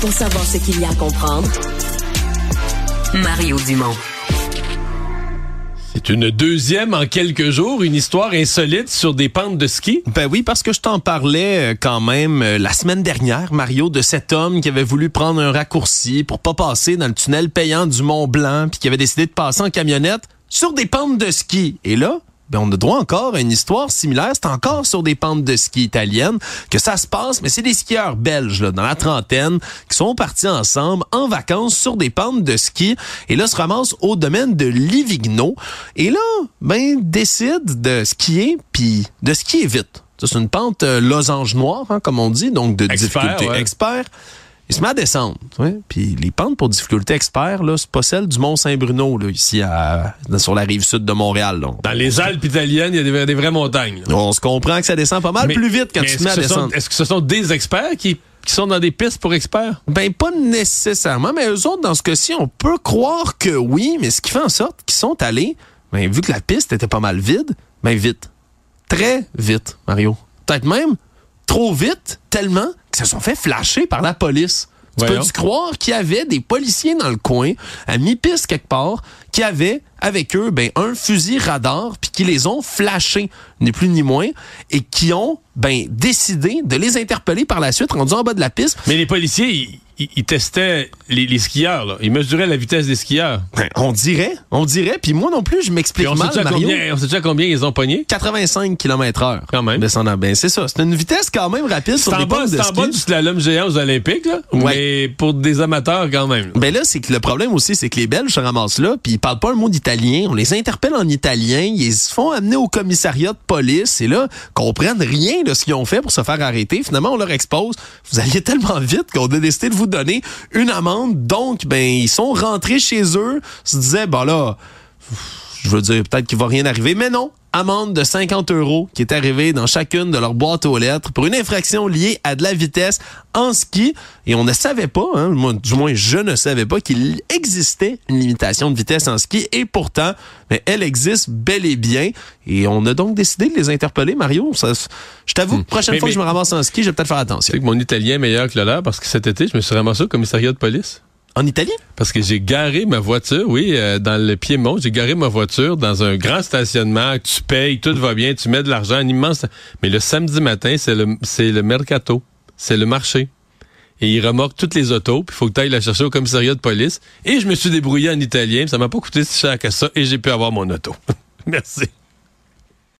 pour savoir ce qu'il y a à comprendre. Mario Dumont. C'est une deuxième en quelques jours, une histoire insolite sur des pentes de ski? Ben oui, parce que je t'en parlais euh, quand même euh, la semaine dernière, Mario, de cet homme qui avait voulu prendre un raccourci pour pas passer dans le tunnel payant du Mont Blanc, puis qui avait décidé de passer en camionnette sur des pentes de ski. Et là, ben on a droit encore à une histoire similaire. C'est encore sur des pentes de ski italiennes que ça se passe, mais c'est des skieurs belges là, dans la trentaine qui sont partis ensemble en vacances sur des pentes de ski et là se ramassent au domaine de Livigno et là ben décident de skier puis de skier vite. C'est une pente euh, losange noire, hein, comme on dit, donc de Expert, difficulté ouais. expert. Il se met à descendre. ouais. Puis les pentes pour difficulté expert, là, c'est pas celle du Mont-Saint-Bruno, là, ici à, sur la rive sud de Montréal. Là. Dans les Alpes italiennes, il y a des, des vraies montagnes. là. On se comprend que ça descend pas mal Mais- plus vite quand tu te mets à descendre. Est-ce que ce sont des experts qui, qui sont dans des pistes pour experts? Ben, pas nécessairement, mais eux autres, dans ce cas-ci, on peut croire que oui, mais ce qui fait en sorte qu'ils sont allés, ben, vu que la piste était pas mal vide, ben, vite. Très vite, Mario. Peut-être même trop vite, tellement qu'ils se sont fait flasher par la police. Tu peux-tu croire qu'il y avait des policiers dans le coin, à mi-piste quelque part, qui avaient avec eux ben, un fusil radar, puis qui les ont flashés, ni plus ni moins, et qui ont ben, décidé de les interpeller par la suite, rendus en bas de la piste, Mais les policiers, ils, ils- ils testaient les, les skieurs. Là. Ils mesuraient la vitesse des skieurs. Ben, on dirait, on dirait. Puis moi non plus, je m'explique mal, Mario. combien, on sait-tu à combien ils ont pogné? 85 km heure. Quand même. Ben, c'est ça. C'est une vitesse quand même rapide sur en, des bas, de c'est en bas du slalom géant aux Olympiques, là. Ouais. mais pour des amateurs quand même. Ben là, c'est que le problème aussi, c'est que les Belges se ramassent là, puis ils parlent pas un mot d'italien. On les interpelle en italien, ils se font amener au commissariat de police, et là, comprennent rien de ce qu'ils ont fait pour se faire arrêter. Finalement, on leur expose. Vous alliez tellement vite qu'on a décidé de vous donner une amende. Donc, ben, ils sont rentrés chez eux, se disaient, ben là, je veux dire, peut-être qu'il va rien arriver, mais non. Amende de 50 euros qui est arrivée dans chacune de leurs boîtes aux lettres pour une infraction liée à de la vitesse en ski. Et on ne savait pas, hein, moi, du moins je ne savais pas qu'il existait une limitation de vitesse en ski. Et pourtant, mais elle existe bel et bien. Et on a donc décidé de les interpeller, Mario. Ça, je t'avoue que prochaine Mais- fois mais- que je me ramasse en ski, je vais peut-être faire Tu attention. sais que mon italien est meilleur que le leur parce que cet été, je me suis ramassé au commissariat de police. En? Parce que j'ai garé ma voiture, oui, euh, dans le Piémont, j'ai garé ma voiture dans un grand stationnement, tu payes, tout va bien, tu mets de l'argent, un immense... Mais le samedi matin, c'est le, c'est le mercato, c'est le marché. Et il remorque toutes les autos, puis il faut que tu ailles la chercher au commissariat de police. Et je me suis débrouillé en italien, ça m'a pas coûté si cher que ça, et j'ai pu avoir mon auto. Merci.